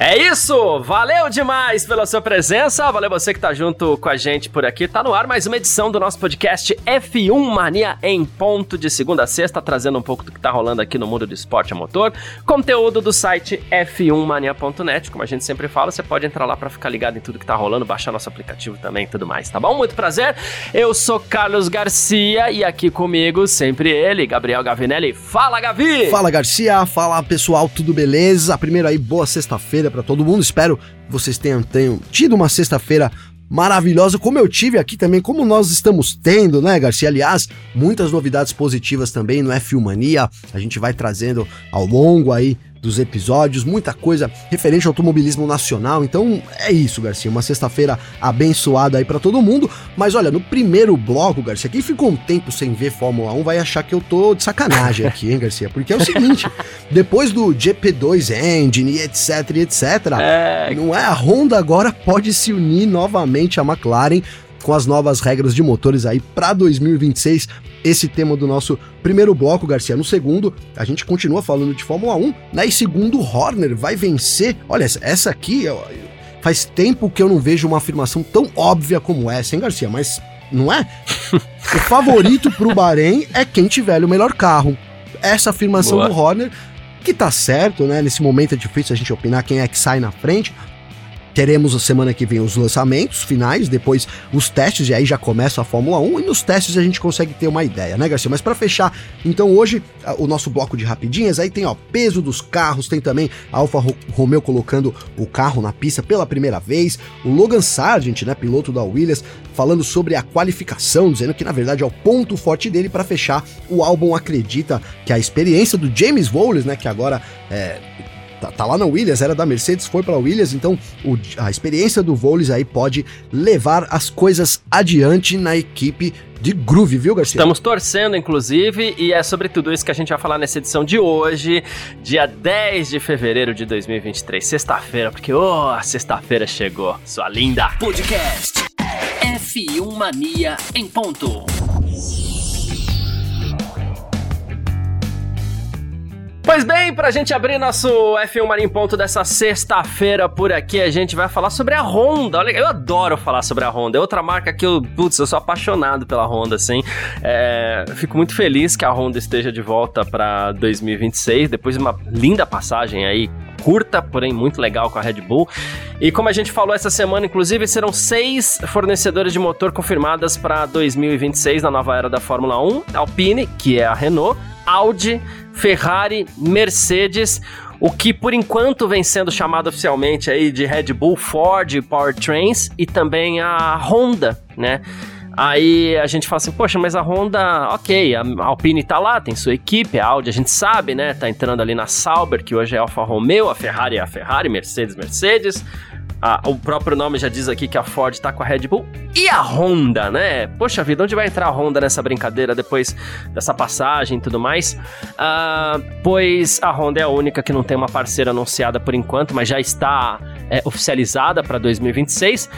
É isso! Valeu demais pela sua presença, valeu você que tá junto com a gente por aqui. Tá no ar mais uma edição do nosso podcast F1 Mania em ponto de segunda a sexta, trazendo um pouco do que tá rolando aqui no mundo do esporte a motor. Conteúdo do site f1mania.net, como a gente sempre fala, você pode entrar lá para ficar ligado em tudo que tá rolando, baixar nosso aplicativo também e tudo mais, tá bom? Muito prazer. Eu sou Carlos Garcia e aqui comigo sempre ele, Gabriel Gavinelli. Fala, Gavi! Fala, Garcia. Fala, pessoal, tudo beleza? Primeiro aí, boa sexta-feira para todo mundo. Espero vocês tenham, tenham tido uma sexta-feira maravilhosa, como eu tive aqui também, como nós estamos tendo, né, Garcia? Aliás, muitas novidades positivas também no F1 Mania. A gente vai trazendo ao longo aí dos episódios, muita coisa referente ao automobilismo nacional. Então é isso, Garcia, uma sexta-feira abençoada aí para todo mundo. Mas olha, no primeiro bloco, Garcia, quem ficou um tempo sem ver Fórmula 1 vai achar que eu tô de sacanagem aqui, hein, Garcia? Porque é o seguinte, depois do GP2 Engine e etc, etc, é... não é a Honda agora pode se unir novamente à McLaren com as novas regras de motores aí para 2026. Esse tema do nosso primeiro bloco, Garcia. No segundo, a gente continua falando de Fórmula 1, né? E segundo, Horner vai vencer. Olha, essa aqui, faz tempo que eu não vejo uma afirmação tão óbvia como essa, hein, Garcia? Mas não é? o favorito pro Bahrein é quem tiver o melhor carro. Essa afirmação Boa. do Horner, que tá certo, né? Nesse momento é difícil a gente opinar quem é que sai na frente, Teremos a semana que vem os lançamentos finais, depois os testes, e aí já começa a Fórmula 1, e nos testes a gente consegue ter uma ideia, né, Garcia? Mas para fechar, então hoje, o nosso bloco de rapidinhas, aí tem, ó, peso dos carros, tem também a Alfa Romeo colocando o carro na pista pela primeira vez, o Logan Sargent, né, piloto da Williams, falando sobre a qualificação, dizendo que na verdade é o ponto forte dele para fechar. O álbum acredita que a experiência do James Vowles, né, que agora é, tá, tá, lá na Williams, era da Mercedes, foi para Williams, então o, a experiência do Voles aí pode levar as coisas adiante na equipe de groove, viu, Garcia? Estamos torcendo, inclusive, e é sobre tudo isso que a gente vai falar nessa edição de hoje, dia 10 de fevereiro de 2023, sexta-feira, porque, oh, a sexta-feira chegou, sua linda! Podcast F1 Mania em ponto. Pois bem, pra gente abrir nosso F1 Marinho Ponto dessa sexta-feira por aqui, a gente vai falar sobre a Honda. Olha, eu adoro falar sobre a Honda. É outra marca que eu, putz, eu sou apaixonado pela Honda, assim. É, fico muito feliz que a Honda esteja de volta para 2026, depois de uma linda passagem aí curta, porém muito legal com a Red Bull. E como a gente falou essa semana, inclusive, serão seis fornecedores de motor confirmadas para 2026 na nova era da Fórmula 1: Alpine, que é a Renault, Audi, Ferrari, Mercedes, o que por enquanto vem sendo chamado oficialmente aí de Red Bull, Ford, Powertrains e também a Honda, né? Aí a gente fala assim, poxa, mas a Honda, ok, a Alpine tá lá, tem sua equipe, a Audi a gente sabe, né? Tá entrando ali na Sauber, que hoje é Alfa Romeo, a Ferrari é a Ferrari, Mercedes, Mercedes. O próprio nome já diz aqui que a Ford tá com a Red Bull. E a Honda, né? Poxa vida, onde vai entrar a Honda nessa brincadeira depois dessa passagem e tudo mais? Ah, pois a Honda é a única que não tem uma parceira anunciada por enquanto, mas já está é, oficializada para 2026.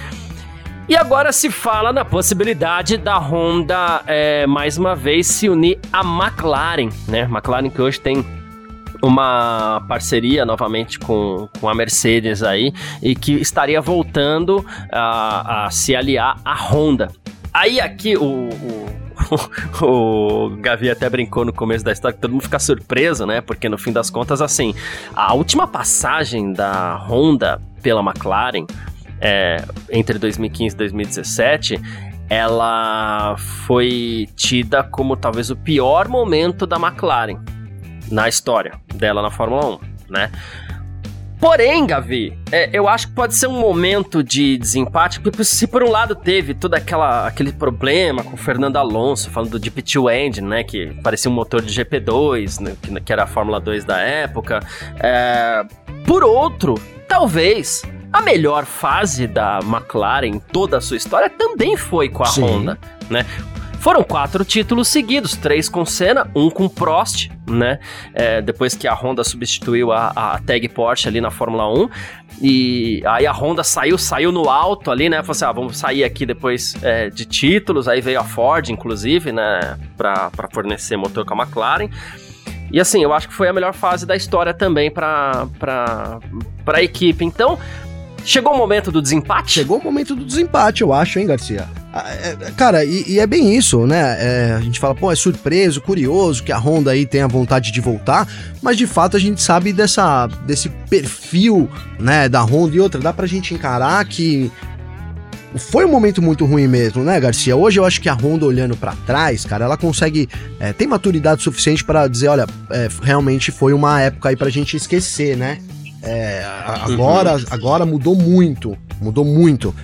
E agora se fala na possibilidade da Honda é, mais uma vez se unir à McLaren, né? McLaren que hoje tem uma parceria novamente com, com a Mercedes aí e que estaria voltando a, a se aliar à Honda. Aí aqui o, o o Gavi até brincou no começo da história que todo mundo fica surpreso, né? Porque no fim das contas, assim, a última passagem da Honda pela McLaren é, entre 2015 e 2017 ela foi tida como talvez o pior momento da McLaren na história dela na Fórmula 1, né? Porém, Gavi, é, eu acho que pode ser um momento de desempate, porque se por um lado teve todo aquela, aquele problema com o Fernando Alonso, falando do Deep 2 Engine, né, que parecia um motor de GP2, né, que, que, era a Fórmula 2 da época, é, por outro, talvez a melhor fase da McLaren em toda a sua história também foi com a Sim. Honda, né? Foram quatro títulos seguidos, três com Senna, um com Prost, né? É, depois que a Honda substituiu a, a tag Porsche ali na Fórmula 1. E aí a Honda saiu, saiu no alto ali, né? Falou assim: ah, vamos sair aqui depois é, de títulos. Aí veio a Ford, inclusive, né? Pra, pra fornecer motor com a McLaren. E assim, eu acho que foi a melhor fase da história também para a equipe. Então, chegou o momento do desempate? Chegou o momento do desempate, eu acho, hein, Garcia? Ah, é, é, cara, e, e, é bem isso, né? É, a gente fala, pô, é surpreso, curioso que a Honda aí tenha vontade de voltar, mas de fato a gente sabe dessa, desse perfil, né, da Honda e outra, dá pra gente encarar que foi um momento muito ruim mesmo, né, Garcia? Hoje eu acho que a Honda olhando para trás, cara, ela consegue é, tem maturidade suficiente para dizer, olha, é, realmente foi uma época aí pra gente esquecer, né? É, agora, uhum. agora mudou muito, mudou muito.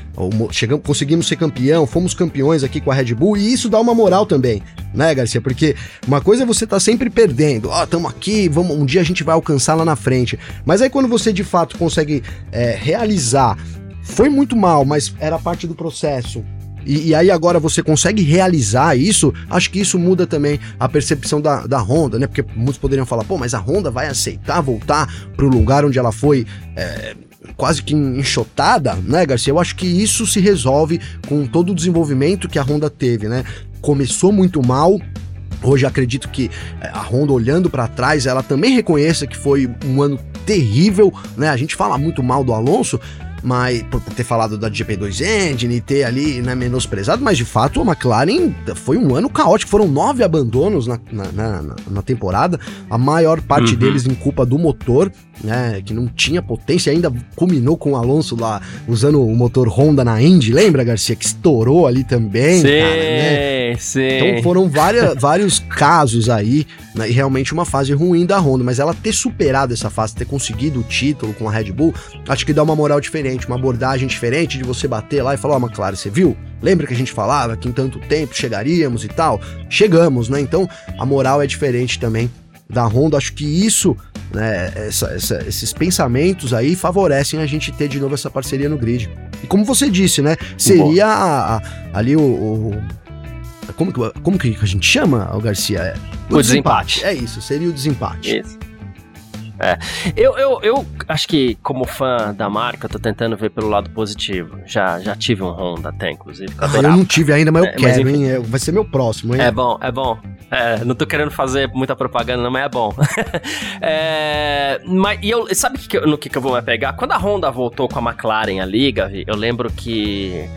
Chegamos, conseguimos ser campeão, fomos campeões aqui com a Red Bull e isso dá uma moral também, né, Garcia? Porque uma coisa é você tá sempre perdendo, ó, oh, estamos aqui, vamos, um dia a gente vai alcançar lá na frente. Mas aí quando você de fato consegue é, realizar, foi muito mal, mas era parte do processo. E, e, aí agora você consegue realizar isso, acho que isso muda também a percepção da, da Honda, né? Porque muitos poderiam falar, pô, mas a Honda vai aceitar voltar para o lugar onde ela foi é, quase que enxotada, né, Garcia? Eu acho que isso se resolve com todo o desenvolvimento que a Honda teve, né? Começou muito mal, Hoje acredito que é, a Honda olhando para trás, ela também reconheça que foi um ano terrível, né? A gente fala muito mal do Alonso, mas por ter falado da GP2 Engine e ter ali né, menosprezado, mas de fato a McLaren foi um ano caótico, foram nove abandonos na, na, na, na temporada, a maior parte uhum. deles em culpa do motor, né, que não tinha potência, ainda culminou com o Alonso lá usando o motor Honda na Indy, lembra, Garcia, que estourou ali também, sim, cara, né? Sim. Então foram várias, vários casos aí, né, e realmente uma fase ruim da Honda, mas ela ter superado essa fase, ter conseguido o título com a Red Bull, acho que dá uma moral diferente, uma abordagem diferente de você bater lá e falar, ó, oh, McLaren, você viu? Lembra que a gente falava que em tanto tempo chegaríamos e tal? Chegamos, né? Então a moral é diferente também da Honda. Acho que isso, né, essa, essa, esses pensamentos aí favorecem a gente ter de novo essa parceria no grid. E como você disse, né, seria a, a, ali o, o como, como que a gente chama, o Garcia? É, o, o desempate. desempate. É isso, seria o desempate. Isso. É. Eu, eu, eu acho que, como fã da marca, eu tô tentando ver pelo lado positivo. Já, já tive um Honda até, inclusive. Ah, eu não tive ainda, mas eu é, quero, mas, hein? É, vai ser meu próximo, hein? É bom, é bom. É, não tô querendo fazer muita propaganda, não, mas é bom. é, mas, e eu, sabe que eu, no que, que eu vou me pegar? Quando a Honda voltou com a McLaren ali, Gavi, eu lembro que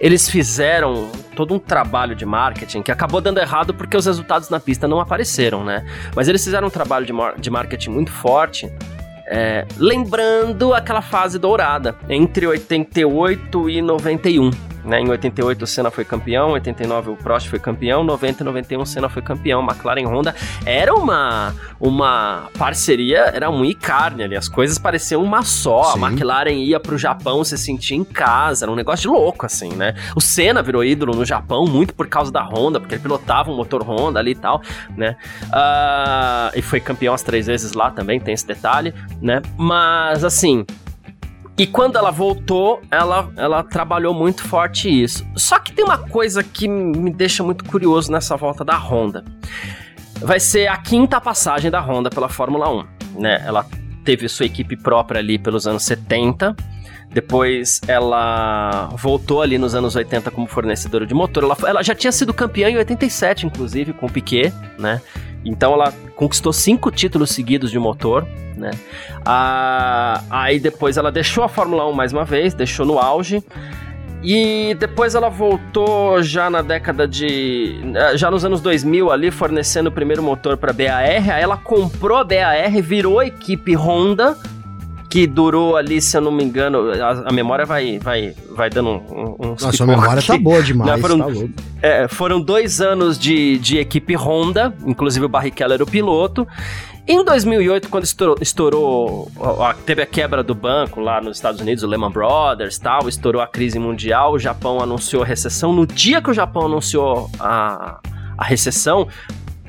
eles fizeram todo um trabalho de marketing que acabou dando errado porque os resultados na pista não apareceram, né? Mas eles fizeram um trabalho de, mar de marketing muito forte. É, lembrando aquela fase dourada entre 88 e 91. Né? Em 88 o Senna foi campeão, 89 o Prost foi campeão, 90 e 91 o Senna foi campeão. McLaren Honda era uma, uma parceria, era um e carne ali, as coisas pareciam uma só. Sim. A McLaren ia pro Japão se sentir em casa, era um negócio de louco assim, né? O Senna virou ídolo no Japão muito por causa da Honda, porque ele pilotava um motor Honda ali e tal, né? Uh, e foi campeão as três vezes lá também, tem esse detalhe, né? Mas assim, e quando ela voltou, ela, ela trabalhou muito forte isso. Só que tem uma coisa que me deixa muito curioso nessa volta da Honda. Vai ser a quinta passagem da Honda pela Fórmula 1, né? Ela teve sua equipe própria ali pelos anos 70. Depois ela voltou ali nos anos 80 como fornecedora de motor. Ela, ela já tinha sido campeã em 87, inclusive, com o Piquet, né? Então ela conquistou cinco títulos seguidos de motor, né? Ah, aí depois ela deixou a Fórmula 1 mais uma vez, deixou no auge. E depois ela voltou já na década de. Já nos anos 2000 ali, fornecendo o primeiro motor para BAR. Aí ela comprou a BAR, virou equipe Honda que durou ali, se eu não me engano, a, a memória vai, vai, vai dando um, um Nossa, a memória aqui. tá boa demais, foram, tá é, foram dois anos de, de equipe Honda, inclusive o Barrichello era o piloto. Em 2008, quando estourou, estourou, teve a quebra do banco lá nos Estados Unidos, o Lehman Brothers tal, estourou a crise mundial, o Japão anunciou a recessão. No dia que o Japão anunciou a, a recessão,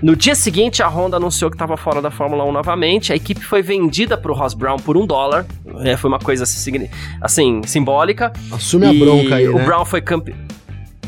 no dia seguinte, a Honda anunciou que estava fora da Fórmula 1 novamente. A equipe foi vendida para o Ross Brown por um dólar. É, foi uma coisa assim, assim simbólica. Assume a bronca aí. O né? Brown foi campeão.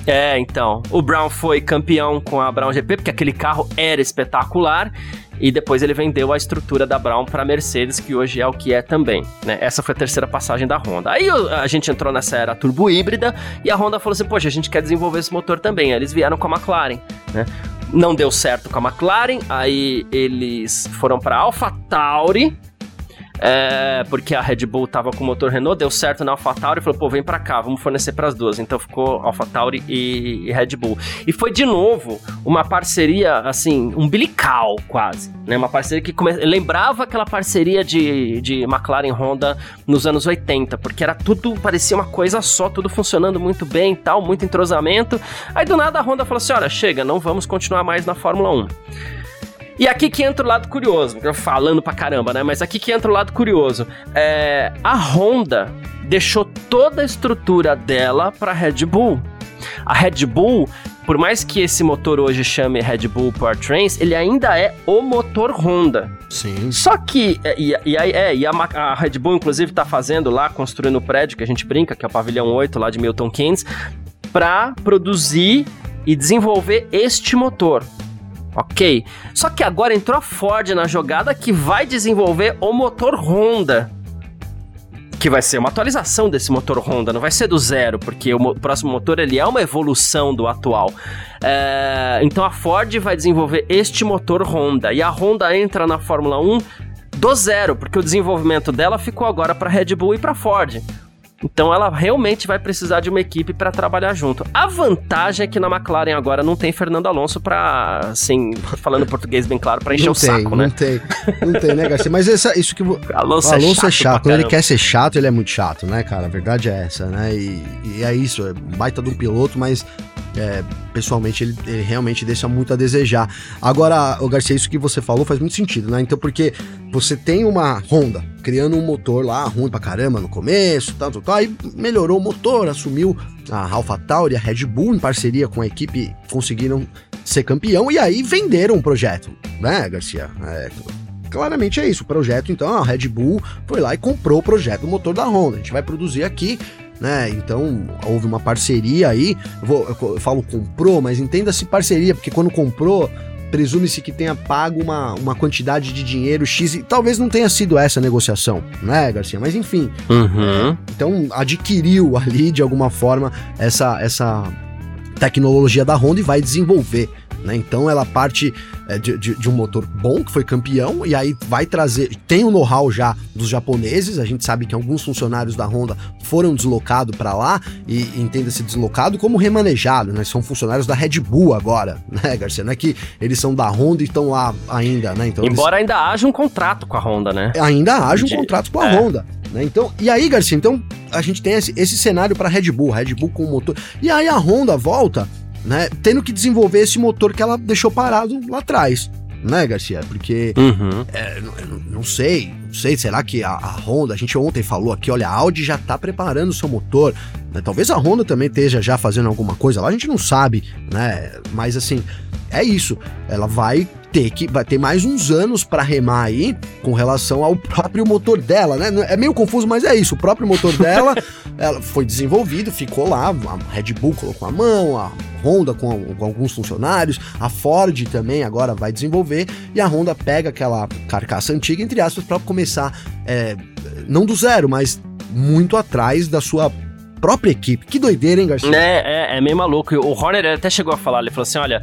É, então. O Brown foi campeão com a Brown GP, porque aquele carro era espetacular. E depois ele vendeu a estrutura da Brown para Mercedes, que hoje é o que é também. Né? Essa foi a terceira passagem da Honda. Aí a gente entrou nessa era turbo híbrida e a Honda falou assim: Poxa, a gente quer desenvolver esse motor também. Aí eles vieram com a McLaren. Né? Não deu certo com a McLaren, aí eles foram para AlphaTauri é, porque a Red Bull tava com o motor Renault, deu certo na AlphaTauri e falou, pô, vem pra cá, vamos fornecer para as duas. Então ficou AlphaTauri e, e Red Bull. E foi de novo uma parceria, assim, umbilical quase, né? Uma parceria que come... lembrava aquela parceria de, de McLaren Honda nos anos 80, porque era tudo, parecia uma coisa só, tudo funcionando muito bem e tal, muito entrosamento. Aí do nada a Honda falou assim, olha, chega, não vamos continuar mais na Fórmula 1. E aqui que entra o lado curioso, falando pra caramba, né? Mas aqui que entra o lado curioso. É, a Honda deixou toda a estrutura dela pra Red Bull. A Red Bull, por mais que esse motor hoje chame Red Bull Powertrains, ele ainda é o motor Honda. Sim. Só que, é, e, e, é, e a, a, Red Bull, inclusive, tá fazendo lá, construindo o prédio que a gente brinca, que é o pavilhão 8 lá de Milton Keynes, para produzir e desenvolver este motor. Ok. Só que agora entrou a Ford na jogada que vai desenvolver o motor Honda. Que vai ser uma atualização desse motor Honda, não vai ser do zero, porque o próximo motor ele é uma evolução do atual. É, então a Ford vai desenvolver este motor Honda e a Honda entra na Fórmula 1 do zero, porque o desenvolvimento dela ficou agora para Red Bull e para Ford. Então ela realmente vai precisar de uma equipe para trabalhar junto. A vantagem é que na McLaren agora não tem Fernando Alonso para, assim, falando português bem claro, para encher não o tem, saco, né? Não tem, não tem, né, Garcia? Mas essa, isso que Alonso, o Alonso é chato. é chato. Quando ele quer ser chato, ele é muito chato, né, cara? A verdade é essa, né? E, e é isso, é baita de um piloto, mas é, pessoalmente ele, ele, realmente deixa muito a desejar. Agora, o Garcia, isso que você falou faz muito sentido, né? Então, porque você tem uma Honda criando um motor lá ruim pra caramba no começo, tal, tal, aí melhorou o motor, assumiu a AlphaTauri, a Red Bull em parceria com a equipe, conseguiram ser campeão e aí venderam o projeto, né, Garcia? É, claramente é isso, o projeto, então a Red Bull foi lá e comprou o projeto do motor da Honda. A gente vai produzir aqui, né? Então houve uma parceria aí. Eu, vou, eu falo comprou, mas entenda-se parceria, porque quando comprou, presume-se que tenha pago uma, uma quantidade de dinheiro X, e talvez não tenha sido essa a negociação, né, Garcia? Mas enfim. Uhum. Então adquiriu ali de alguma forma essa, essa tecnologia da Honda e vai desenvolver. Né? Então ela parte é, de, de, de, um motor bom, que foi campeão, e aí vai trazer. Tem o know-how já dos japoneses. A gente sabe que alguns funcionários da Honda foram deslocados para lá, e entenda-se deslocado como remanejado, né? São funcionários da Red Bull agora, né, Garcia? Não é que eles são da Honda e estão lá ainda, né? Então, Embora eles... ainda haja um contrato com a Honda, né? Ainda haja um de... contrato com a é. Honda. Né? Então, e aí, Garcia, então a gente tem esse, esse cenário para Red Bull, Red Bull com o motor. E aí a Honda volta né, tendo que desenvolver esse motor que ela deixou parado lá atrás, né, Garcia? Porque uhum. é, não, não, sei, não sei, será que a, a, Honda, a gente ontem falou aqui, olha, a Audi já tá preparando o seu motor, né? talvez a Honda também esteja já fazendo alguma coisa lá, a gente não sabe, né? Mas assim, é isso, ela vai ter que vai ter mais uns anos para remar aí com relação ao próprio motor dela, né? É meio confuso, mas é isso. O próprio motor dela, ela foi desenvolvido, ficou lá. A Red Bull colocou a mão, a Honda com, alguns funcionários, a Ford também agora vai desenvolver e a Honda pega aquela carcaça antiga entre aspas para começar, é, não do zero, mas muito atrás da sua própria equipe. Que doideira, hein, Garcia? É, é, é meio maluco. O Horner até chegou a falar, ele falou assim, olha,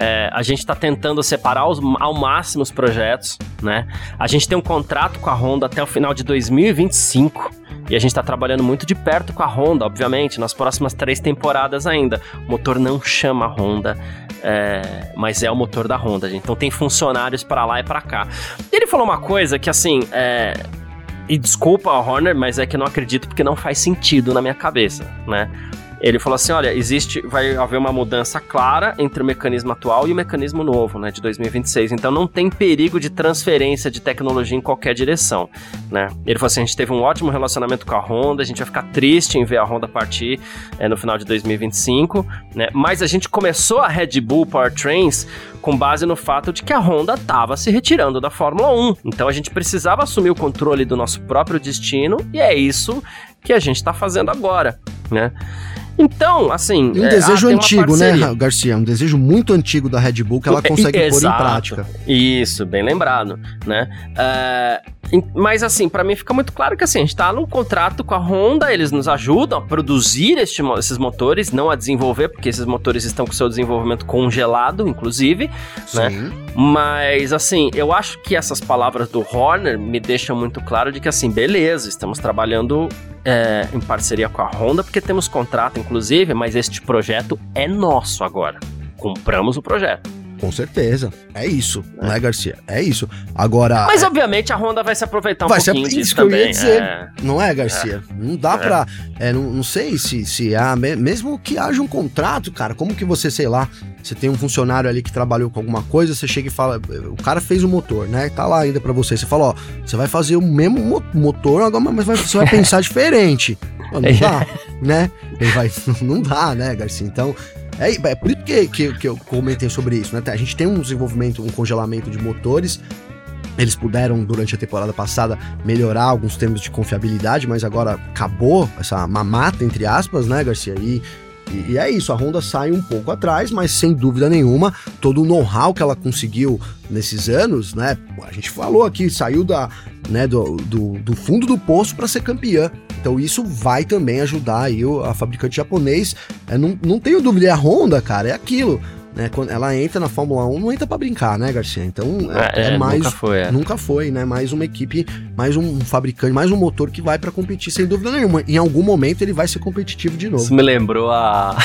é, a gente está tentando separar os, ao máximo os projetos, né? A gente tem um contrato com a Honda até o final de 2025 e a gente está trabalhando muito de perto com a Honda, obviamente, nas próximas três temporadas ainda. O motor não chama Honda, é, mas é o motor da Honda, gente. Então tem funcionários para lá e para cá. Ele falou uma coisa que assim, é, e desculpa Horner, mas é que não acredito porque não faz sentido na minha cabeça, né? Ele falou assim: olha, existe, vai haver uma mudança clara entre o mecanismo atual e o mecanismo novo, né, de 2026. Então não tem perigo de transferência de tecnologia em qualquer direção, né? Ele falou assim: a gente teve um ótimo relacionamento com a Honda, a gente vai ficar triste em ver a Honda partir é, no final de 2025, né? Mas a gente começou a Red Bull Powertrains com base no fato de que a Honda estava se retirando da Fórmula 1. Então a gente precisava assumir o controle do nosso próprio destino e é isso que a gente está fazendo agora, né? Então, assim. E um é, desejo ah, antigo, né. Garcia? Um desejo muito antigo da Red Bull que ela consegue pôr em prática. Isso, bem lembrado, né? É, mas assim, pra mim fica muito claro que assim, a gente tá num contrato com a Honda, eles nos ajudam a produzir este esses motores, não a desenvolver, porque esses motores estão com seu desenvolvimento congelado, inclusive, né? Sim. Mas assim, eu acho que essas palavras do Horner me deixam muito claro de que assim, beleza, estamos trabalhando é, em parceria com a Honda, porque temos contrato, inclusive, mas este projeto é nosso agora. Compramos o projeto. Com certeza. É isso, né, Garcia? É isso. Agora. Mas é- obviamente a Honda vai se aproveitar um Vai ser pouquinho isso disso que eu ia também. dizer. é. Não é, Garcia? Não dá É. pra. É, não, não sei se, se há. me- Mesmo que haja um contrato, cara, como que você, sei lá, você tem um funcionário ali que trabalhou com alguma coisa, você chega e fala. O cara fez o motor, né? Tá lá ainda pra você. Você fala, ó, você vai fazer o mesmo mo- motor, agora, mas vai- você vai pensar diferente. Não dá, né? Ele vai, não dá, né, Garcia? Então. É, é por isso que, que, que eu comentei sobre isso, né? A gente tem um desenvolvimento, um congelamento de motores eles puderam, durante a temporada passada, melhorar alguns termos de confiabilidade, mas agora acabou essa mamata, entre aspas, né, Garcia? E, e, e é isso, a Honda sai um pouco atrás, mas sem dúvida nenhuma, todo o know-how que ela conseguiu nesses anos, né? A gente falou aqui, saiu da, né, do, do, do fundo do poço para ser campeã. Então isso vai também ajudar aí o- a fabricante japonês. É, não, não tenho dúvida, é a Honda, cara, é aquilo. Né, quando ela entra na Fórmula 1, não entra pra brincar, né, Garcia? Então é, é mais. Nunca foi, é. Nunca foi, né? Mais uma equipe, mais um fabricante, mais um motor que vai pra competir sem dúvida nenhuma. Em algum momento ele vai ser competitivo de Isso novo. me lembrou a,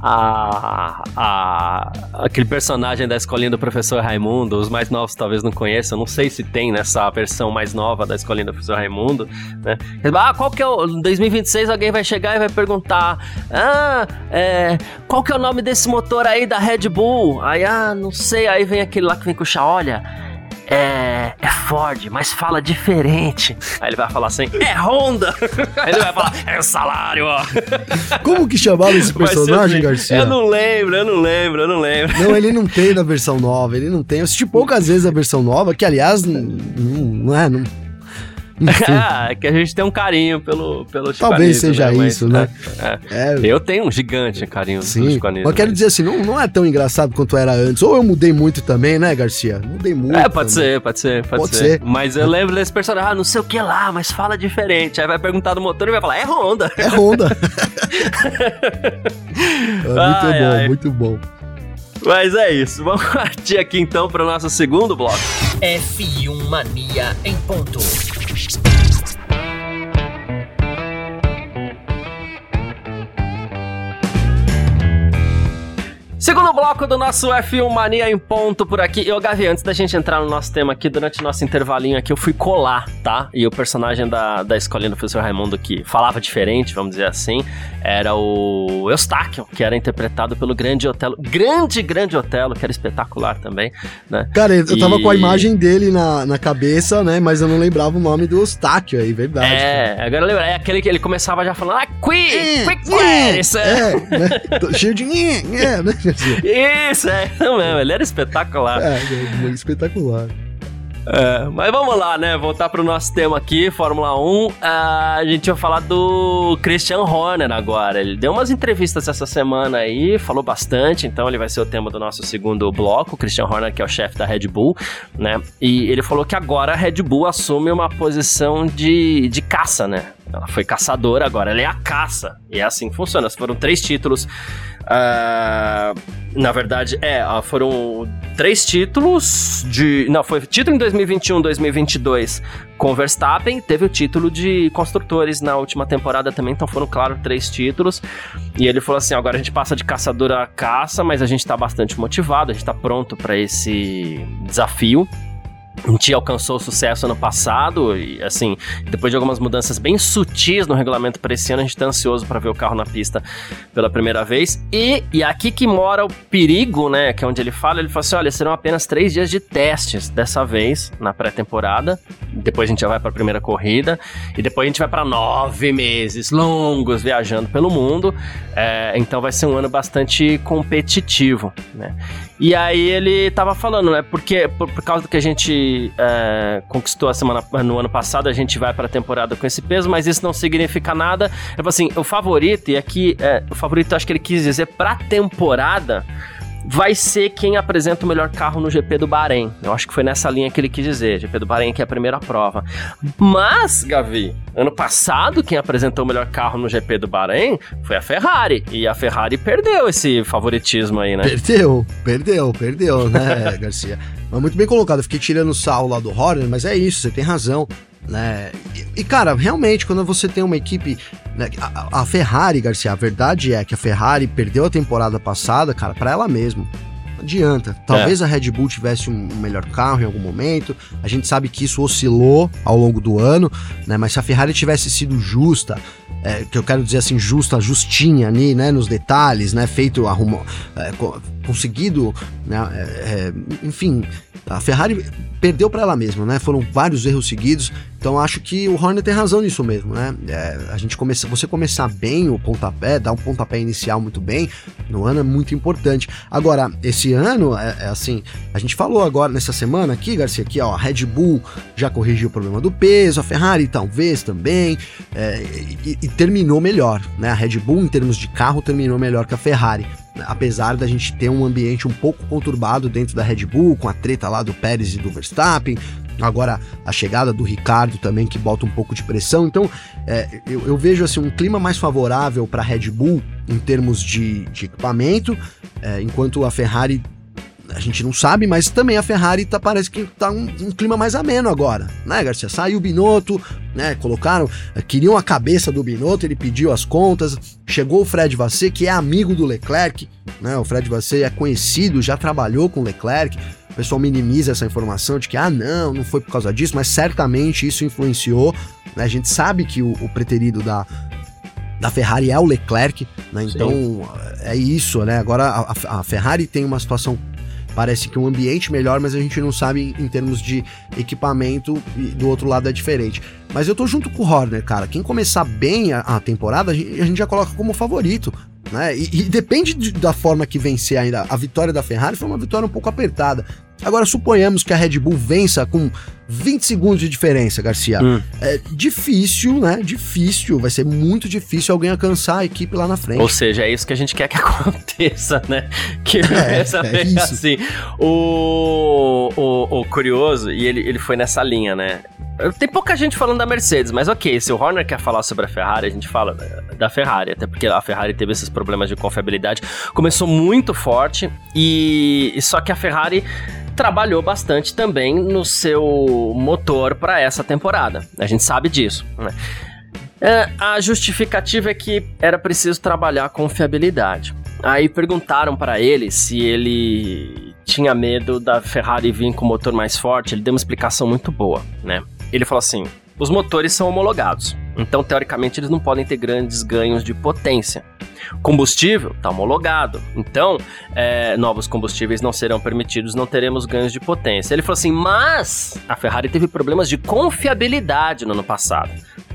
a, a- aquele personagem da escolinha do professor Raimundo. Os mais novos talvez não conheçam. Não sei se tem nessa versão mais nova da escolinha do professor Raimundo. Né? Ah, qual que é o. Em 2026 alguém vai chegar e vai perguntar: Ah, é, qual que é o nome desse motor aí da Red Bull? Aí, ah, não sei. Aí vem aquele lá que vem com o olha. É, é Ford, mas fala diferente. Aí ele vai falar assim: é Honda. Aí ele vai falar: é o salário, ó. Como que chamava esse personagem, assim. Garcia? Eu não lembro, eu não lembro, eu não lembro. Não, ele não tem na versão nova, ele não tem. Eu assisti poucas vezes a versão nova, que aliás, não, não é. Não, Ah, é que a gente tem um carinho pelo, pelo Chico Talvez Anísio, seja né? Mas, isso, né? é, é. Eu tenho um gigante carinho pelo sim. Chico Anísio, Mas quero mas- dizer assim, não, não é tão engraçado quanto era antes. Ou eu mudei muito também, né, Garcia? Mudei muito. É, pode também. ser, pode ser, pode, Pode ser. ser. Mas eu lembro desse personagem, ah, não sei o que lá, mas fala diferente. Aí vai perguntar do motor e vai falar, é Honda. É Honda. É, muito Ai, bom, ai. muito bom. Mas é isso, vamos partir aqui então para o nosso segundo bloco. F1 Mania em ponto. Segundo bloco do nosso F1 Mania em ponto por aqui. Eu, Gavi, antes da gente entrar no nosso tema aqui, durante o nosso intervalinho aqui, eu fui colar, tá? E o personagem da, da escolinha do professor Raimundo que falava diferente, vamos dizer assim, era o Eustáquio, que era interpretado pelo grande Otelo. Grande, grande Otelo, que era espetacular também, né? Cara, eu tava E- com a imagem dele na, na cabeça, né? Mas eu não lembrava o nome do Eustáquio aí, verdade. É, agora eu lembro, é aquele que ele começava já falando, ah, quick, É, quick, é, é. né? Cheio de. É, né? Isso, é, não mesmo, ele era espetacular. É, é, espetacular. É, mas vamos lá, né? Voltar pro nosso tema aqui, Fórmula 1. Ah, a gente vai falar do Christian Horner agora. Ele deu umas entrevistas essa semana aí, falou bastante, então ele vai ser o tema do nosso segundo bloco. O Christian Horner, que é o chefe da Red Bull, né? E ele falou que agora a Red Bull assume uma posição de, de caça, né? Ela foi caçadora, agora ela é a caça. E é assim que funciona. Foram três títulos. ah, na verdade, é, ah, foram três títulos de. Não, foi título em 2021, 2022 com Verstappen. Teve o título de construtores na última temporada também, então foram, claro, três títulos. E ele falou assim: agora a gente passa de caçador a caça, mas a gente tá bastante motivado, a gente tá pronto para esse desafio. A gente alcançou sucesso ano passado e, assim, depois de algumas mudanças bem sutis no regulamento para esse ano, a gente tá ansioso para ver o carro na pista pela primeira vez. E, e aqui que mora o perigo, né? Que é onde ele fala, ele fala assim: olha, serão apenas três dias de testes dessa vez na pré-temporada. Depois a gente já vai para a primeira corrida. E depois a gente vai para nove meses longos viajando pelo mundo. É, então vai ser um ano bastante competitivo, né? E aí ele tava falando, né? Porque por, por causa do que a gente é, conquistou a semana no ano passado, a gente vai pra temporada com esse peso, mas isso não significa nada. Falo assim, o favorito, e aqui é, o favorito acho que ele quis dizer pra temporada vai ser quem apresenta o melhor carro no GP do Bahrein. Eu acho que foi nessa linha que ele quis dizer, GP do Bahrein que é a primeira prova. Mas, Gavi, ano passado quem apresentou o melhor carro no GP do Bahrein foi a Ferrari, e a Ferrari perdeu esse favoritismo aí, né? Perdeu, perdeu, perdeu, né, Garcia? Mas muito bem colocado, eu fiquei tirando o sal lá do Horner, mas é isso, você tem razão né? E, e, cara, realmente, quando você tem uma equipe. Né, a, a, Ferrari, Garcia, a verdade é que a Ferrari perdeu a temporada passada, cara, para ela mesma. Não adianta. Talvez é. a Red Bull tivesse um, um melhor carro em algum momento. A gente sabe que isso oscilou ao longo do ano, né? Mas se a Ferrari tivesse sido justa, é, que eu quero dizer assim, justa, justinha ali, né, nos detalhes, né, feito, arrumou, é, conseguido, né, é, é, enfim, a Ferrari perdeu para ela mesma, né? Foram vários erros seguidos. Então acho que o Horner tem razão nisso mesmo, né? É, a gente começa, você começar bem o pontapé, dar um pontapé inicial muito bem no ano é muito importante. Agora esse ano é, é assim, a gente falou agora nessa semana aqui, Garcia, aqui ó, a Red Bull já corrigiu o problema do peso, a Ferrari talvez também é, e, e terminou melhor, né? A Red Bull em termos de carro terminou melhor que a Ferrari apesar da gente ter um ambiente um pouco conturbado dentro da Red Bull, com a treta lá do Pérez e do Verstappen, agora a chegada do Ricardo também que bota um pouco de pressão. Então é, eu, eu, vejo assim um clima mais favorável para a Red Bull em termos de, de equipamento, é, enquanto a Ferrari a gente não sabe, mas também a Ferrari tá, parece que tá um, um, clima mais ameno agora, né, Garcia? Saiu o Binotto, né? Colocaram, eh, queriam a cabeça do Binotto, ele pediu as contas. Chegou o Fred Vasseur, que é amigo do Leclerc, né? O Fred Vasseur é conhecido, já trabalhou com o Leclerc. O pessoal minimiza essa informação de que, ah, não, não foi por causa disso, mas certamente isso influenciou. Né? A gente sabe que o, o preterido da, da Ferrari é o Leclerc, né? Então Sim. é isso, né? Agora a, a, Ferrari tem uma situação parece que um ambiente melhor, mas a gente não sabe em termos de equipamento e do outro lado é diferente. Mas eu tô junto com o Horner, cara. Quem começar bem a, a temporada, a gente, a gente já coloca como favorito. Né? E, e depende de, da forma que vencer ainda. A vitória da Ferrari foi uma vitória um pouco apertada. Agora, suponhamos que a Red Bull vença com 20 segundos de diferença, Garcia. Hum. É difícil, né? Difícil, vai ser muito difícil alguém alcançar a equipe lá na frente. Ou seja, é isso que a gente quer que aconteça, né? Que é, é isso. assim. O, o, o, curioso, e ele, ele foi nessa linha, né? Tem pouca gente falando da Mercedes, mas ok, se o Horner quer falar sobre a Ferrari, a gente fala da Ferrari, até porque a Ferrari teve esses problemas de confiabilidade. Começou muito forte e só que a Ferrari trabalhou bastante também no seu motor para essa temporada. A gente sabe disso. Né? É, a justificativa é que era preciso trabalhar a confiabilidade. Aí perguntaram para ele se ele tinha medo da Ferrari vir com motor mais forte. Ele deu uma explicação muito boa, né? Ele falou assim: os motores são homologados, então teoricamente eles não podem ter grandes ganhos de potência. Combustível está homologado, então é, novos combustíveis não serão permitidos, não teremos ganhos de potência. Ele falou assim, mas a Ferrari teve problemas de confiabilidade no ano passado.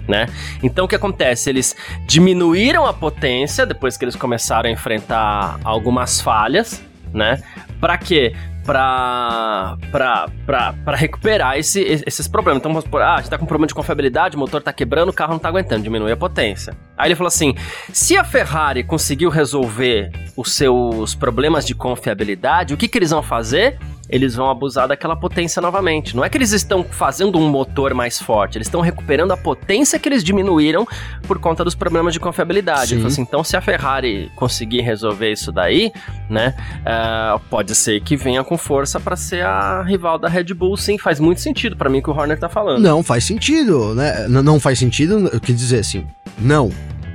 Né? Então o que acontece? Eles diminuíram a potência depois que eles começaram a enfrentar algumas falhas, né? Para quê? Pra, pra, pra, pra recuperar esse, esses problemas. Então, vamos supor, ah, a gente tá com problema de confiabilidade, o motor tá quebrando, o carro não tá aguentando, diminui a potência. Aí ele falou assim: se a Ferrari conseguiu resolver os seus problemas de confiabilidade, o que, que eles vão fazer? Eles vão abusar daquela potência novamente. Não é que eles estão fazendo um motor mais forte, eles estão recuperando a potência que eles diminuíram por conta dos problemas de confiabilidade. Assim, então, se a Ferrari conseguir resolver isso daí, né, uh, pode ser que venha com força para ser a rival da Red Bull. Sim, faz muito sentido para mim que o Horner tá falando. Não faz sentido, né? Não faz sentido, eu quis dizer assim, não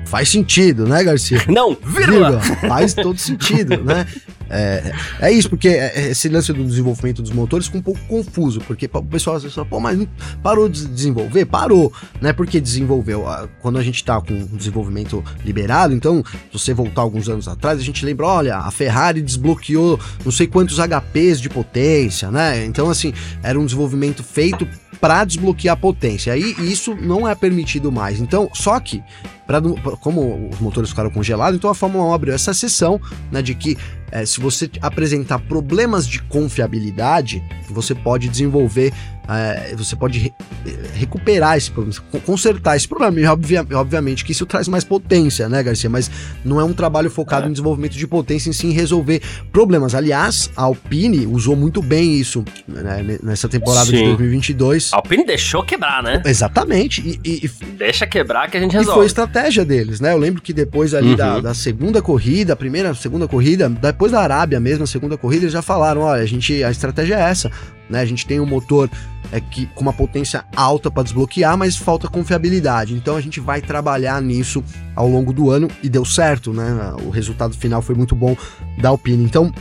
faz sentido, né, Garcia? Não, vírgula. vírgula. Faz todo sentido, né? É, é isso, porque é, é, esse lance do desenvolvimento dos motores ficou um pouco confuso, porque o pessoal às vezes fala, pô, mas parou de desenvolver? Parou, né? Porque desenvolveu. Quando a gente tá com um desenvolvimento liberado, então, se você voltar alguns anos atrás, a gente lembra, olha, a Ferrari desbloqueou não sei quantos HPs de potência, né? Então, assim, era um desenvolvimento feito para desbloquear a potência. Aí isso não é permitido mais. Então, só que, pra, como os motores ficaram congelados, então a Fórmula 1 abriu essa sessão né, de que é, se você apresentar problemas de confiabilidade, você pode desenvolver é, você pode re recuperar esse problema, consertar esse problema. E obvia obviamente que isso traz mais potência, né, Garcia? Mas não é um trabalho focado é. em desenvolvimento de potência, em sim resolver problemas. Aliás, a Alpine usou muito bem isso né, nessa temporada sim. de 2022. A Alpine deixou quebrar, né? Exatamente. E, e, Deixa quebrar que a gente resolve. E foi estratégia deles, né? Eu lembro que depois ali uhum. da, da, segunda corrida, a primeira, segunda corrida, depois da Arábia mesmo, a segunda corrida, eles já falaram: olha, a gente, a estratégia é essa. Né? A gente tem um motor é, que, com uma potência alta para desbloquear, mas falta confiabilidade. Então a gente vai trabalhar nisso ao longo do ano e deu certo, né? O resultado final foi muito bom da Alpine. Então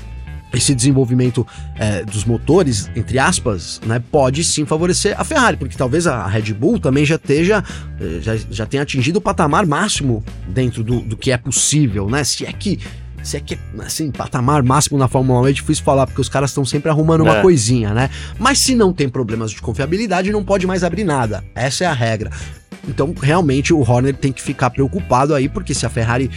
esse desenvolvimento é, dos motores, entre aspas, né, pode sim favorecer a Ferrari, porque talvez a Red Bull também já esteja, é, já, já tenha atingido o patamar máximo dentro do, do que é possível, né? Se é que se é que, assim, patamar máximo na Fórmula 1 é difícil falar, porque os caras estão sempre arrumando uma é. coisinha, né? Mas se não tem problemas de confiabilidade, não pode mais abrir nada. Essa é a regra. Então, realmente, o Horner tem que ficar preocupado aí, porque se a Ferrari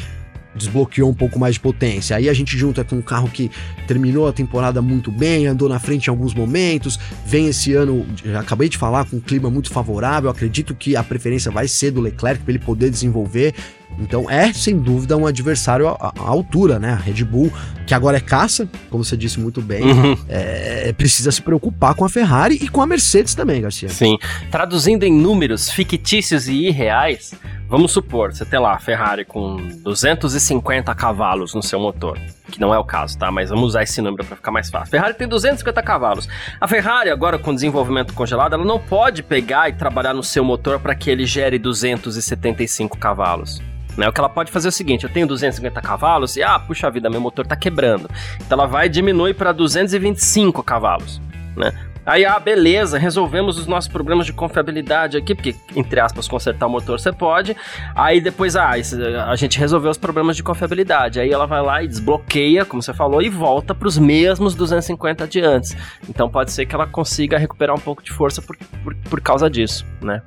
desbloqueou um pouco mais de potência. Aí a gente junta com um carro que terminou a temporada muito bem, andou na frente em alguns momentos, vem esse ano, acabei de falar, com um clima muito favorável. Acredito que a preferência vai ser do Leclerc para ele poder desenvolver. Então é, sem dúvida, um adversário à, à, altura, né? A Red Bull, que agora é caça, como você disse muito bem, uhum. é, precisa se preocupar com a Ferrari e com a Mercedes também, Garcia. Sim. Traduzindo em números fictícios e irreais, vamos supor, você tem lá a Ferrari com 250 cavalos no seu motor, que não é o caso, tá? Mas vamos usar esse número para ficar mais fácil. A Ferrari tem 250 cavalos. A Ferrari, agora com desenvolvimento congelado, ela não pode pegar e trabalhar no seu motor para que ele gere 275 cavalos. Né? O que ela pode fazer é o seguinte: eu tenho 250 cavalos e, ah, puxa vida, meu motor tá quebrando. Então ela vai diminuir para 225 cavalos. Né? Aí, ah, beleza, resolvemos os nossos problemas de confiabilidade aqui, porque, entre aspas, consertar o motor você pode. Aí depois, ah, a gente resolveu os problemas de confiabilidade. Aí ela vai lá e desbloqueia, como você falou, e volta para os mesmos 250 de antes. Então pode ser que ela consiga recuperar um pouco de força por, por, por causa disso, né?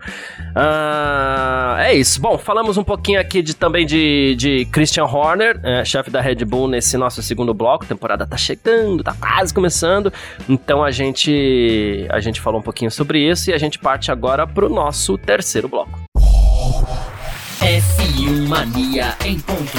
Ah, é isso. Bom, falamos um pouquinho aqui de, também de, de Christian Horner, é, chefe da Red Bull, nesse nosso segundo bloco. A temporada tá chegando, tá quase começando. Então a gente a gente falou um pouquinho sobre isso e a gente parte agora pro nosso terceiro bloco. F1 Mania em ponto.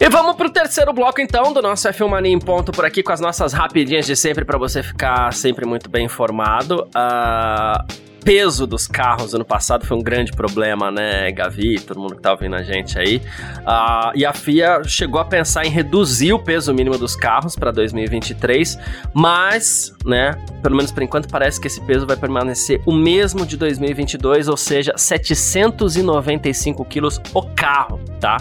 E vamos pro terceiro bloco então do nosso F1 Mania em ponto por aqui com as nossas rapidinhas de sempre para você ficar sempre muito bem informado. Uh, peso dos carros ano passado foi um grande problema, né, Gavi, todo mundo que tá ouvindo a gente aí. Uh, e a FIA chegou a pensar em reduzir o peso mínimo dos carros para 2023, mas, né, pelo menos por enquanto parece que esse peso vai permanecer o mesmo de 2022, ou seja, 795 quilos o carro, tá?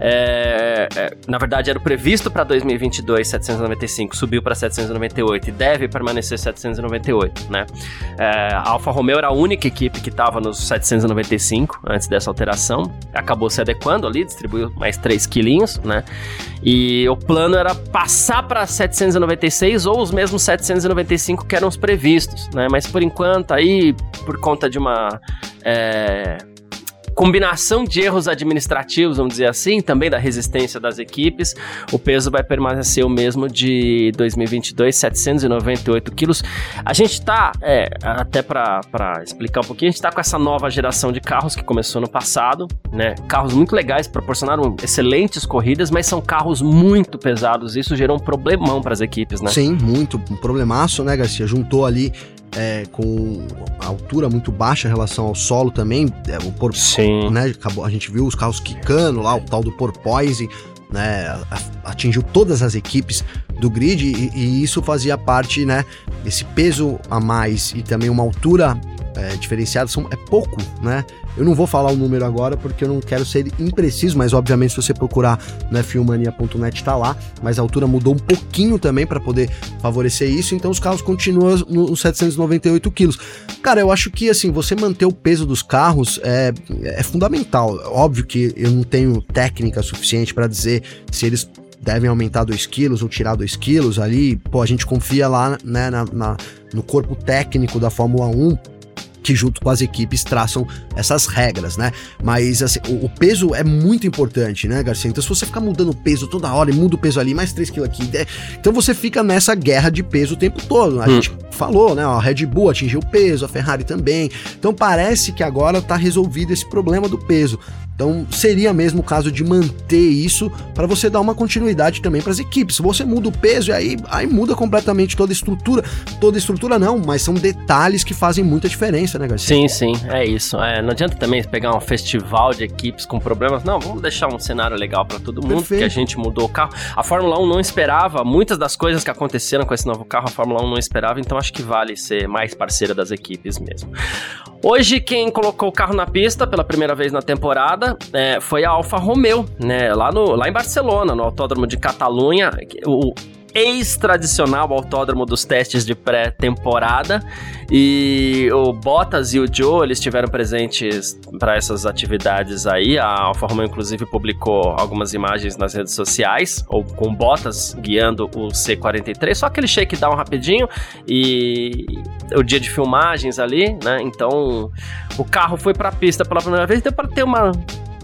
É, é, na verdade era o previsto para 2022 795, subiu para 798 e deve permanecer 798, né? É, a Alfa Romeo era a única equipe que estava nos 795 antes dessa alteração. Acabou se adequando ali, distribuiu mais 3 quilinhos, né? E o plano era passar para 796 ou os mesmos 795 que eram os previstos, né? Mas por enquanto aí, por conta de uma é, combinação de erros administrativos, vamos dizer assim, também da resistência das equipes, o peso vai permanecer o mesmo de 2022, 798 quilos. A gente está, é, até para explicar um pouquinho, a gente está com essa nova geração de carros que começou no passado, né? Carros muito legais, proporcionaram excelentes corridas, mas são carros muito pesados. Isso gerou um problemão para as equipes, né? Sim, muito. Um problemaço, né, Garcia? Juntou ali é, com altura muito baixa em relação ao solo também. É, o por, Sim. Né, acabou, a gente viu os carros quicando lá, o tal do porpoise, né, atingiu todas as equipes do grid e, e, isso fazia parte, né, esse peso a mais e também uma altura é, diferenciada são, é pouco, né? Eu não vou falar o número agora porque eu não quero ser impreciso, mas obviamente se você procurar no f1mania.net tá lá, mas a altura mudou um pouquinho também para poder favorecer isso, então os carros continuam nos 798 quilos. Cara, eu acho que assim, você manter o peso dos carros é, é fundamental. Óbvio que eu não tenho técnica suficiente para dizer se eles devem aumentar 2 quilos ou tirar 2 quilos ali. Pô, a gente confia lá né, na, na, no corpo técnico da Fórmula 1 que junto com as equipes traçam essas regras, né? Mas assim, o, o, peso é muito importante, né, Garcia? Então se você ficar mudando o peso toda hora e muda o peso ali, mais 3 kg aqui, é, então você fica nessa guerra de peso o tempo todo. A hum. gente falou, né? A Red Bull atingiu o peso, a Ferrari também. Então parece que agora tá resolvido esse problema do peso. Então seria mesmo o caso de manter isso para você dar uma continuidade também para as equipes. Você muda o peso, aí, aí muda completamente toda a estrutura. Toda a estrutura não, mas são detalhes que fazem muita diferença, né, Garcia? Sim, sim, é isso. É, não adianta também pegar um festival de equipes com problemas. Não, vamos deixar um cenário legal para todo mundo, Perfeito. que a gente mudou o carro. A Fórmula 1 não esperava, muitas das coisas que aconteceram com esse novo carro, a Fórmula 1 não esperava, então acho que vale ser mais parceira das equipes mesmo. Hoje, quem colocou o carro na pista pela primeira vez na temporada é, foi a Alfa Romeo, né? Lá, no, lá em Barcelona, no Autódromo de Catalunha. O, ex-tradicional autódromo dos testes de pré-temporada. E o Bottas e o Joe, eles estiveram presentes para essas atividades aí. A Alfa Romeo, inclusive, publicou algumas imagens nas redes sociais, ou com Bottas guiando o C43, só aquele shakedown rapidinho e o dia de filmagens ali, né? Então, o carro foi para a pista pela primeira vez, deu para ter uma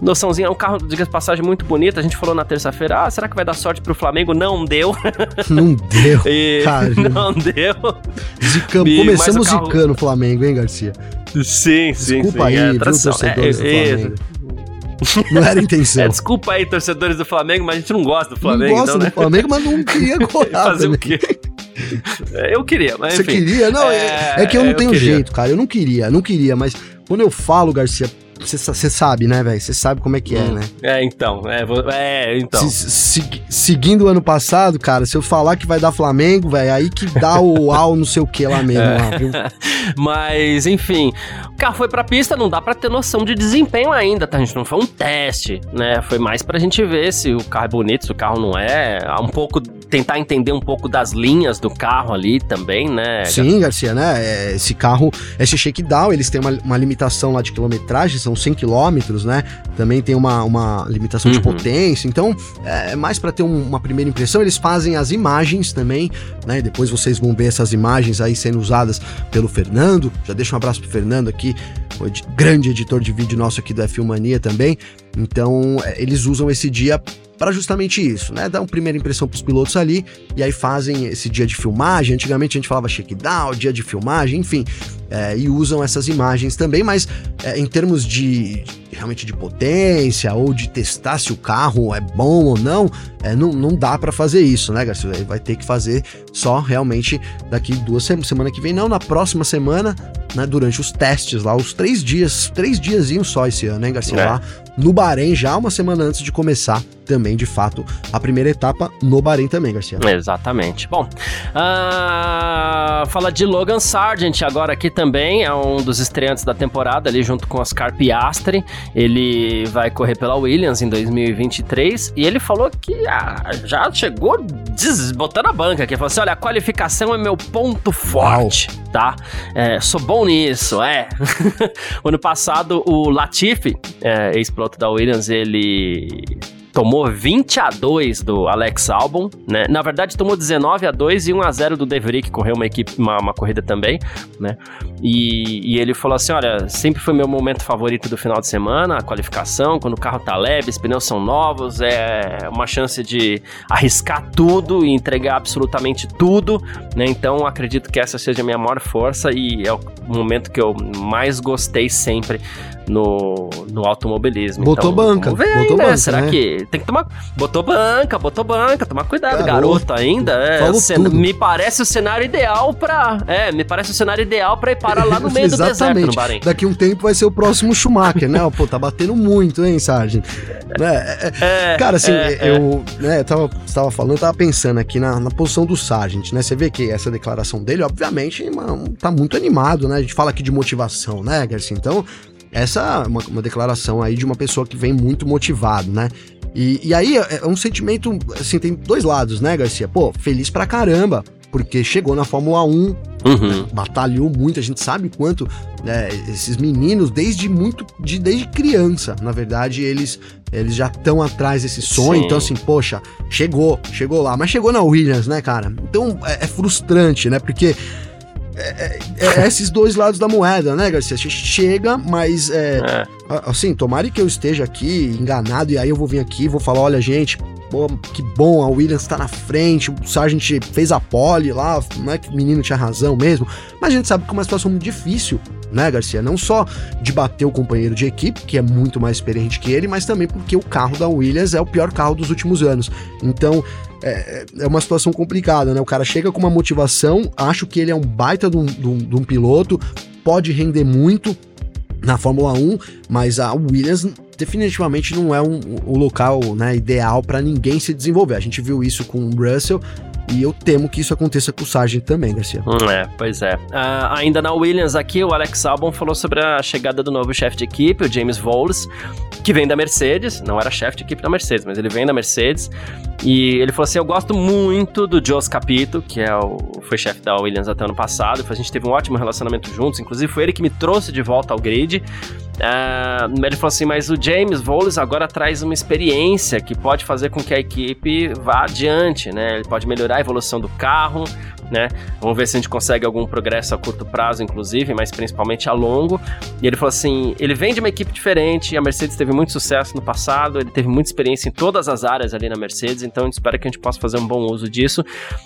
noçãozinha, é um carro, diga de passagem, muito bonito. A gente falou na terça-feira, ah, será que vai dar sorte pro Flamengo? Não deu. Não deu. e... Cara, não deu. Zicamos, e, começamos carro... zicando o Flamengo, hein, Garcia? Sim, sim, Desculpa sim. aí, é, viu, torcedores é, do Flamengo. Não era intenção. É, desculpa aí, torcedores do Flamengo, mas a gente não gosta do Flamengo. Não gosta então, do né? Flamengo, mas não queria cortar. Fazer o quê? Eu queria, mas Você enfim. queria? Não, é, é que eu não tenho queria. jeito, cara. Eu não queria, não queria, mas quando eu falo, Garcia, você sabe, né, velho? Você sabe como é que é, hum. né? É, então. É, é então. Se, se, seguindo o ano passado, cara, se eu falar que vai dar Flamengo, velho, aí que dá o ao não sei o que lá mesmo, é. lá, viu? Mas, enfim, o carro foi pra pista, não dá pra ter noção de desempenho ainda, tá? A gente não foi um teste, né? Foi mais pra gente ver se o carro é bonito, se o carro não é. Um pouco, tentar entender um pouco das linhas do carro ali também, né? Sim, Garcia, né? É, esse carro, esse shakedown, eles têm uma, uma limitação lá de quilometragem, são 100 km, né? Também tem uma, uma limitação uhum. de potência. Então, é mais para ter um, uma primeira impressão. Eles fazem as imagens também, né? Depois vocês vão ver essas imagens aí sendo usadas pelo Fernando. Já deixa um abraço pro Fernando aqui, o grande editor de vídeo nosso aqui do F1 Mania também. Então, é, eles usam esse dia para justamente isso, né? Dar uma primeira impressão para os pilotos ali e aí fazem esse dia de filmagem. Antigamente a gente falava shakedown, dia de filmagem, enfim, é, e usam essas imagens também, mas é, em termos de realmente de potência ou de testar se o carro é bom ou não, é, não, não dá para fazer isso, né, Garcia? Vai ter que fazer só realmente daqui duas semanas, semana que vem, não, na próxima semana, né, durante os testes lá, os três dias, três diazinhos só esse ano, hein, Garcia? É. Lá no Bahrein, já uma semana antes de começar também, de fato, a primeira etapa no Bahrein também, Garcia. Exatamente. Bom, uh, fala de Logan Sargent agora aqui também, é um dos estreantes da temporada ali junto com Oscar Piastri. Ele vai correr pela Williams em 2023 e ele falou que ah, já chegou botando a banca aqui. Falou assim: olha, a qualificação é meu ponto forte, Uau. tá? É, sou bom nisso, é. ano passado, o Latifi, é, ex-piloto da Williams, ele tomou 20 a 2 do Alex Albon, né? Na verdade, tomou 19 a 2 e 1 a 0 do De Vries, que correu uma equipe, uma, uma corrida também, né? E, e, ele falou assim: olha, sempre foi meu momento favorito do final de semana, a qualificação, quando o carro tá leve, os pneus são novos, é uma chance de arriscar tudo e entregar absolutamente tudo, né? Então acredito que essa seja a minha maior força e é o momento que eu mais gostei sempre no, no automobilismo. Botou então, banca. Vamos ver botou aí, né? banca. Será né? que tem que tomar. Botou banca, botou banca, tomar cuidado, garoto, garoto ainda. É, cen... Me parece o cenário ideal pra. É, me parece o cenário ideal pra ir parar lá no meio do deserto no Bahrein. Daqui um tempo vai ser o próximo Schumacher, né? Pô, tá batendo muito, hein, Sargent? Né? É, é, é Cara, assim, é, eu, né, tava, tava falando, eu tava pensando aqui na, na posição do Sargent, né? Você vê que essa declaração dele, obviamente, mano, tá muito animado, né? A gente fala aqui de motivação, né, Garcia? Então, essa é uma, uma declaração aí de uma pessoa que vem muito motivado, né? E, e aí é, é um sentimento, assim, tem dois lados, né, Garcia? Pô, feliz pra caramba, porque chegou na Fórmula 1, uhum. né, batalhou muito, a gente sabe quanto né, esses meninos, desde muito, de, desde criança, na verdade, eles, eles já estão atrás desse sonho, Sim. então assim, poxa, chegou, chegou lá, mas chegou na Williams, né, cara? Então é, é frustrante, né, porque é, é, é, é esses dois lados da moeda, né, Garcia? A gente chega, mas é, é. assim, tomara que eu esteja aqui enganado e aí eu vou vir aqui e vou falar, olha, gente, pô, que bom, a Williams tá na frente, o Sargent fez a pole lá, não é que o menino tinha razão mesmo, mas a gente sabe que é uma situação muito difícil, né, Garcia? Não só de bater o companheiro de equipe, que é muito mais experiente que ele, mas também porque o carro da Williams é o pior carro dos últimos anos. Então, é, é uma situação complicada, né? O cara chega com uma motivação, acho que ele é um baita de um, de um, de um piloto, pode render muito na Fórmula 1, mas a Williams definitivamente não é um, o local né, ideal para ninguém se desenvolver. A gente viu isso com o Russell, e eu temo que isso aconteça com o Sargent também, Garcia. Hum, é, pois é. Uh, ainda na Williams aqui, o Alex Albon falou sobre a chegada do novo chefe de equipe, o James Voles, que vem da Mercedes. Não era chefe de equipe da Mercedes, mas ele vem da Mercedes. E ele falou assim: Eu gosto muito do Jos Capito, que é o, foi chefe da Williams até ano passado. A gente teve um ótimo relacionamento juntos. Inclusive, foi ele que me trouxe de volta ao grid. Uh, ele falou assim: mas o James Voles agora traz uma experiência que pode fazer com que a equipe vá adiante, né? Ele pode melhorar a evolução do carro, né? Vamos ver se a gente consegue algum progresso a curto prazo, inclusive, mas principalmente a longo. E ele falou assim: ele vem de uma equipe diferente, a Mercedes teve muito sucesso no passado, ele teve muita experiência em todas as áreas ali na Mercedes, então a gente espera que a gente possa fazer um bom uso disso.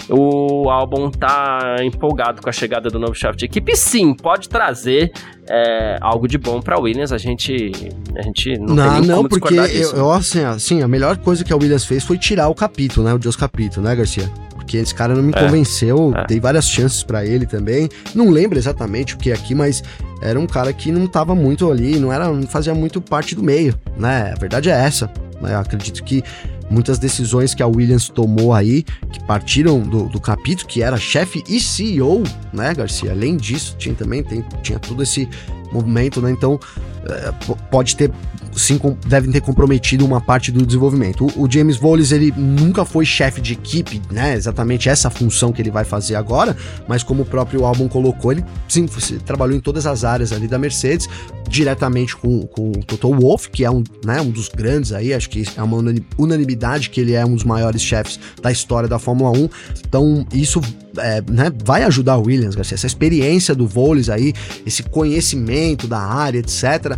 O Albon tá empolgado com a chegada do novo chefe de equipe, sim, pode trazer é, algo de bom para Williams, a gente, a gente não, não tem nem não, porque eu, eu, assim, assim, a melhor coisa que a Williams fez foi tirar o capítulo, né? O Deus capítulo, né, Garcia? Porque esse cara não me é, convenceu, é. dei várias chances para ele também. Não lembro exatamente o que é aqui, mas era um cara que não tava muito ali, não era, não fazia muito parte do meio, né? A verdade é essa. Né? Eu acredito que muitas decisões que a Williams tomou aí, que partiram do, do capítulo, que era chefe e CEO, né, Garcia? Além disso, tinha também tem, tinha todo esse movimento, né? Então, pode ter sim devem ter comprometido uma parte do desenvolvimento. O, o James Voles ele nunca foi chefe de equipe, né? Exatamente essa função que ele vai fazer agora, mas como o próprio álbum colocou, ele sim trabalhou em todas as áreas ali da Mercedes, diretamente com, com o Toto Wolff, que é um, né, um dos grandes aí, acho que é uma unanimidade que ele é um dos maiores chefes da história da Fórmula 1. Então, isso é, né, vai ajudar o Williams, Garcia. Essa experiência do Voles aí, esse conhecimento da área, etc.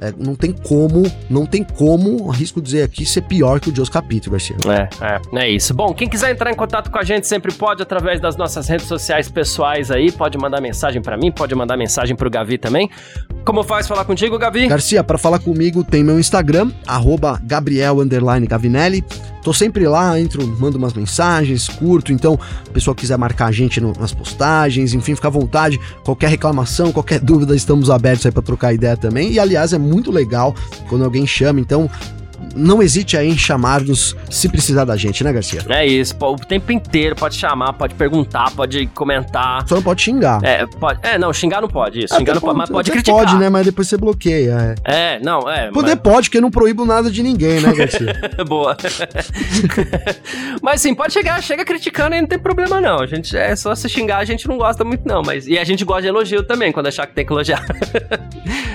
É, não tem como, não tem como, arrisco dizer aqui, ser pior que o Deus Capítulo, Garcia. É, é, é isso. Bom, quem quiser entrar em contato com a gente sempre pode através das nossas redes sociais pessoais aí, pode mandar mensagem para mim, pode mandar mensagem pro Gavi também. Como faz falar contigo, Gavi? Garcia, para falar comigo tem meu Instagram, arroba Gabriel Gavinelli. Tô sempre lá, entro, mando umas mensagens, curto, então, o pessoal quiser marcar a gente no, nas postagens, enfim, fica à vontade. Qualquer reclamação, qualquer dúvida, estamos abertos aí para trocar ideia também. E aliás, é muito legal quando alguém chama, então não hesite aí em chamar-nos se precisar da gente, né, Garcia? É isso, o tempo inteiro pode chamar, pode perguntar, pode comentar. Só não pode xingar. É, pode, é não, xingar não pode, isso, xingar não pode, mas pode criticar. Pode, né, mas depois você bloqueia. É, é não, é. Poder mas... pode, porque eu não proíbo nada de ninguém, né, Garcia? Boa. mas sim, pode chegar, chega criticando e não tem problema não, a gente, é só se xingar, a gente não gosta muito não, mas, e a gente gosta de elogio também, quando achar que tem que elogiar.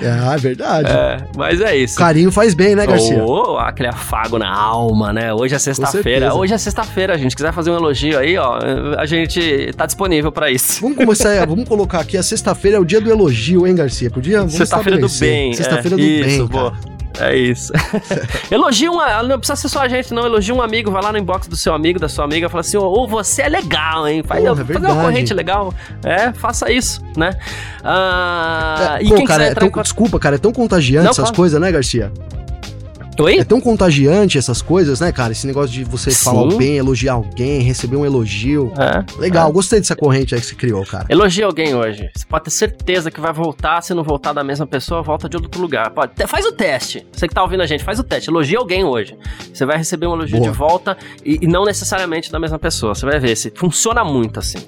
é, é verdade. É, mas é isso. Carinho faz bem, né, Garcia? Oh, aquele afago na alma, né? Hoje é sexta-feira. Hoje é sexta-feira, gente. Quiser fazer um elogio aí, ó, a gente tá disponível para isso. Vamos começar, vamos colocar aqui, a sexta-feira é o dia do elogio, hein, Garcia? Podia? Sexta-feira do bem. Sexta-feira é, do isso, bem, boa. Cara. É isso. elogia um. Não precisa ser só a gente, não. Elogia um amigo, vai lá no inbox do seu amigo, da sua amiga, fala assim: ô, oh, você é legal, hein? Faz, Porra, é uma corrente legal. É, faça isso, né? Ah, é, e pô, quem cara, é tão, desculpa, cara, é tão contagiante não, essas coisas, né, Garcia? Oi? É tão contagiante essas coisas, né, cara? Esse negócio de você Sim. falar bem, elogiar alguém, receber um elogio. É, Legal, é. gostei dessa corrente aí que você criou, cara. Elogia alguém hoje. Você pode ter certeza que vai voltar. Se não voltar da mesma pessoa, volta de outro lugar. Pode, faz o teste. Você que tá ouvindo a gente, faz o teste. Elogia alguém hoje. Você vai receber um elogio Boa. de volta e, e, não necessariamente da mesma pessoa. Você vai ver se funciona muito assim.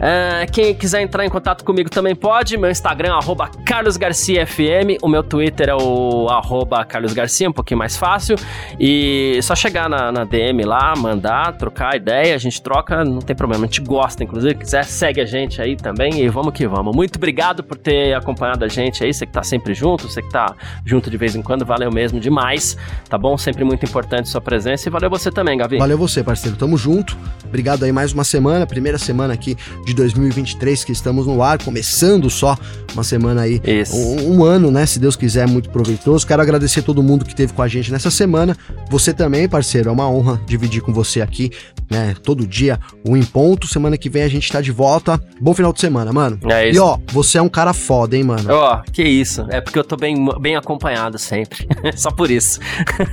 É, quem quiser entrar em contato comigo também pode. Meu Instagram é carlosgarciafm. O meu Twitter é o arroba carlosgarcia, um pouquinho mais fácil. E só chegar na, na DM lá, mandar, trocar ideia, a gente troca, não tem problema. A gente gosta, inclusive, quiser, segue a gente aí também e vamos que vamos. Muito obrigado por ter acompanhado a gente aí, você que tá sempre junto, você que tá junto de vez em quando, valeu mesmo demais, tá bom? Sempre muito importante sua presença e valeu você também, Gavi. Valeu você, parceiro. Tamo junto. Obrigado aí mais uma semana, primeira semana aqui de 2023 que estamos no ar, começando só uma semana aí, um, um, ano, né? Se Deus quiser, muito proveitoso. Quero agradecer todo mundo que esteve com a gente nessa semana. Você também, parceiro, é uma honra dividir com você aqui, né? Todo dia, um em ponto. Semana que vem a gente tá de volta. Bom final de semana, mano. É isso. E ó, você é um cara foda, hein, mano? Ó, oh, que isso. É porque eu tô bem, bem acompanhado sempre. Só por isso.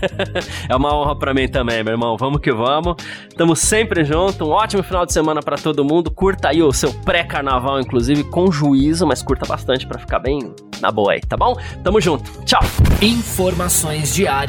é uma honra para mim também, meu irmão. Vamos que vamos. Tamo sempre junto. Um ótimo final de semana para todo mundo. Curta aí o seu pré-carnaval, inclusive, com juízo, mas curta bastante para ficar bem na boa aí, tá bom? Tamo junto. Tchau. Informações diárias